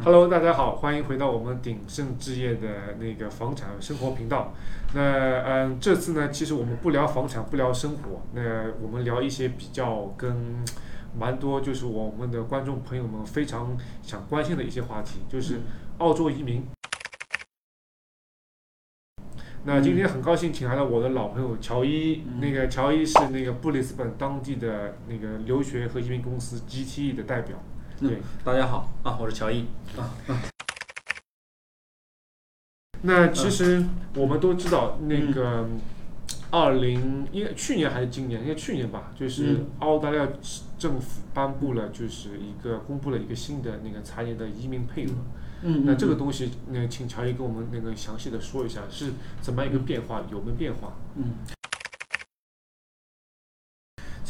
Hello，大家好，欢迎回到我们鼎盛置业的那个房产生活频道。那嗯，这次呢，其实我们不聊房产，不聊生活，那我们聊一些比较跟蛮多就是我们的观众朋友们非常想关心的一些话题，就是澳洲移民。那今天很高兴请来了我的老朋友乔伊，那个乔伊是那个布里斯本当地的那个留学和移民公司 GTE 的代表。对，大家好啊，我是乔伊啊。那其实我们都知道，那个二零应该去年还是今年，应该去年吧，就是澳大利亚政府颁布了，就是一个公布了一个新的那个财年的移民配额。嗯，那这个东西，那请乔伊跟我们那个详细的说一下是怎么样一个变化，有没有变化？嗯。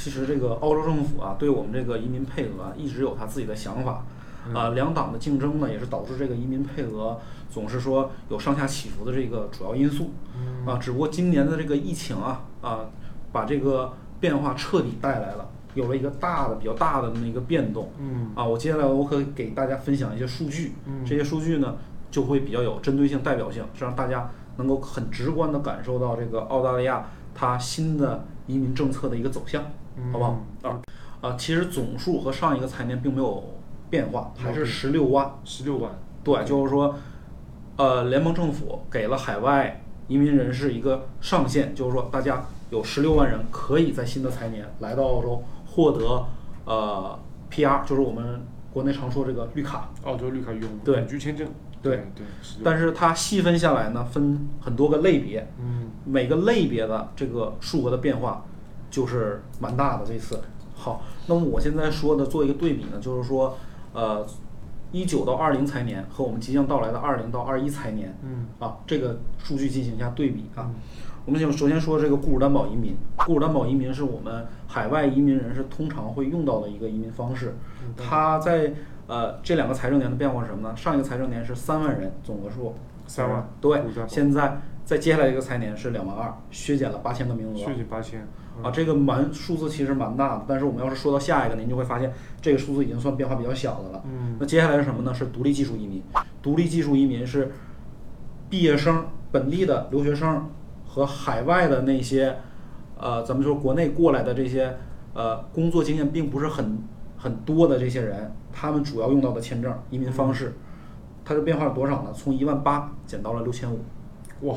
其实这个澳洲政府啊，对我们这个移民配额一直有他自己的想法，啊，两党的竞争呢，也是导致这个移民配额总是说有上下起伏的这个主要因素，啊，只不过今年的这个疫情啊，啊，把这个变化彻底带来了，有了一个大的、比较大的那么一个变动，嗯，啊，我接下来我可以给大家分享一些数据，这些数据呢就会比较有针对性、代表性，是让大家能够很直观的感受到这个澳大利亚它新的移民政策的一个走向。好不好啊？啊，其实总数和上一个财年并没有变化，还是十六万。十六万。对，就是说，呃，联邦政府给了海外移民人士一个上限，就是说，大家有十六万人可以在新的财年来到澳洲获得呃 PR，就是我们国内常说这个绿卡。澳洲绿卡永居签证。对对。但是它细分下来呢，分很多个类别。嗯。每个类别的这个数额的变化。就是蛮大的这次，好，那么我现在说的做一个对比呢，就是说，呃，一九到二零财年和我们即将到来的二零到二一财年，嗯，啊，这个数据进行一下对比啊。我们先首先说这个雇主担保移民，雇主担保移民是我们海外移民人士通常会用到的一个移民方式。它在呃这两个财政年的变化是什么呢？上一个财政年是三万人总额数，三万，对，现在在接下来一个财年是两万二，削减了八千个名额，削减八千。啊，这个蛮数字其实蛮大的，但是我们要是说到下一个，您就会发现这个数字已经算变化比较小的了。嗯，那接下来是什么呢？是独立技术移民。独立技术移民是毕业生、本地的留学生和海外的那些，呃，咱们说国内过来的这些，呃，工作经验并不是很很多的这些人，他们主要用到的签证移民方式，它的变化是多少呢？从一万八减到了六千五。哇，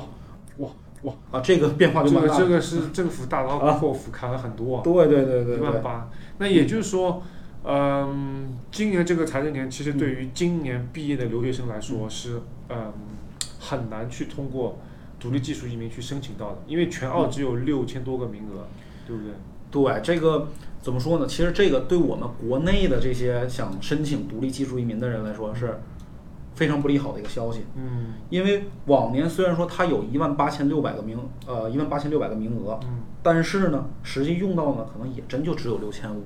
哇！啊，这个变化就这个这个是政府大刀阔斧砍了很多啊，对对对对，一万八。那也就是说，嗯，今年这个财政年其实对于今年毕业的留学生来说是嗯很难去通过独立技术移民去申请到的，因为全澳只有六千多个名额，对不对？对，这个怎么说呢？其实这个对我们国内的这些想申请独立技术移民的人来说是。非常不利好的一个消息，嗯，因为往年虽然说它有一万八千六百个名，呃，一万八千六百个名额，嗯，但是呢，实际用到呢，可能也真就只有六千五，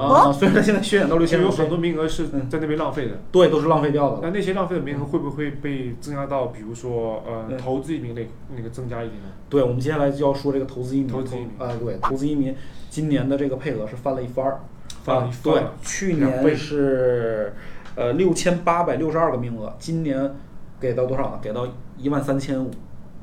啊，虽然它现在削减到六千五，有很多名额是在那边浪费的，对，都是浪费掉的。那那些浪费的名额会不会被增加到，比如说呃，投资移民类那个增加一点呢？对，我们接下来就要说这个投资移民，投资移民，啊，对，投资移民今年的这个配额是翻了一番儿，翻了一番，对，去年是。呃，六千八百六十二个名额，今年给到多少呢？给到一万三千五，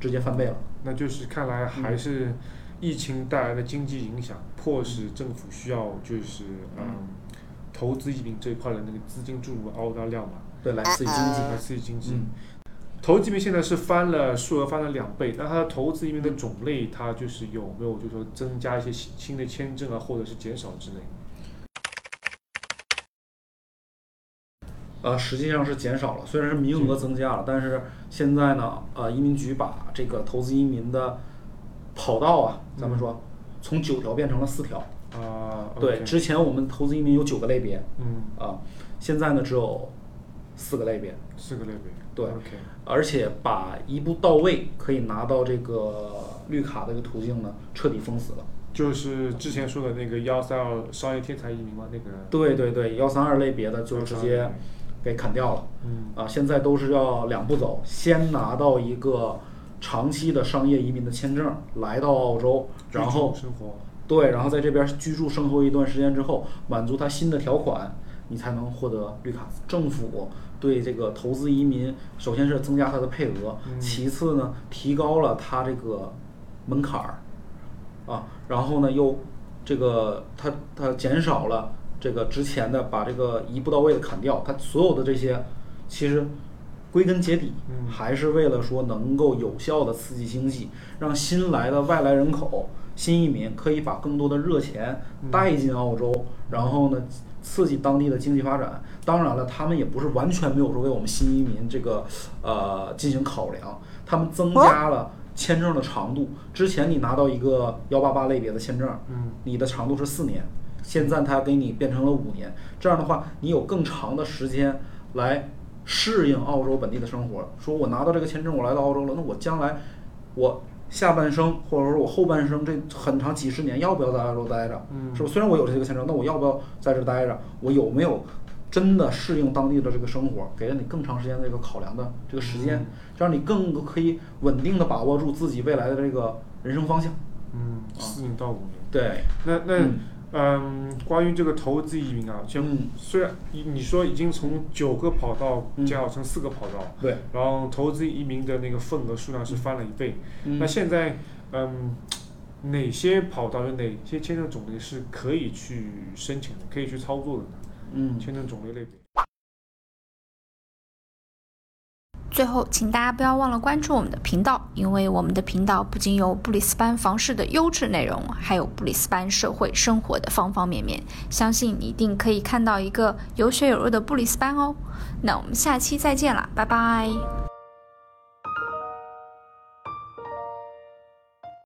直接翻倍了。那就是看来还是疫情带来的经济影响，迫使政府需要就是嗯，投资移民这一块的那个资金注入澳大利亚嘛。对，来刺激经济，来刺激经济。投资移民现在是翻了数额翻了两倍，那它的投资移民的种类，它就是有没有就是说增加一些新新的签证啊，或者是减少之类？呃，实际上是减少了，虽然是名额增加了，但是现在呢，呃，移民局把这个投资移民的跑道啊，咱们说从九条变成了四条。啊，对，之前我们投资移民有九个类别，嗯，啊，现在呢只有四个类别。四个类别。对。而且把一步到位可以拿到这个绿卡的一个途径呢，彻底封死了。就是之前说的那个幺三二商业天才移民吗？那个。对对对，幺三二类别的就直接。给砍掉了，嗯啊，现在都是要两步走，先拿到一个长期的商业移民的签证，来到澳洲，然后生活，对，然后在这边居住生活一段时间之后，满足他新的条款，你才能获得绿卡。政府对这个投资移民，首先是增加它的配额，嗯其次呢，提高了它这个门槛儿，啊，然后呢又这个它它减少了这个之前的把这个一步到位的砍掉，它所有的这些其实归根结底嗯还是为了说能够有效的刺激经济，让新来的外来人口、新移民可以把更多的热钱嗯带进澳洲，然后呢刺激当地的经济发展。当然了，他们也不是完全没有说为我们新移民这个呃进行考量，他们增加了签证的长度。之前你拿到一个幺八八类别的签证，嗯你的长度是四年，现在它给你变成了五年。这样的话，你有更长的时间来适应澳洲本地的生活。说我拿到这个签证，我来到澳洲了，那我将来我下半生或者说我后半生这很长几十年，要不要在澳洲待着？嗯是吧？虽然我有这个签证，那我要不要在这待着？我有没有真的适应当地的这个生活？给了你更长时间的这个考量的这个时间嗯，这样你更可以稳定的把握住自己未来的这个人生方向。嗯，四年到五年。对，那那嗯嗯，关于这个投资移民啊，就嗯虽然你你说已经从九个跑道减少成四个跑道，对，然后投资移民的那个份额数量是翻了一倍。嗯那现在嗯，哪些跑道有哪些签证种类是可以去申请的，可以去操作的呢？嗯签证种类类别。最后，请大家不要忘了关注我们的频道，因为我们的频道不仅有布里斯班房事的优质内容，还有布里斯班社会生活的方方面面。相信你一定可以看到一个有血有肉的布里斯班哦。那我们下期再见啦，拜拜。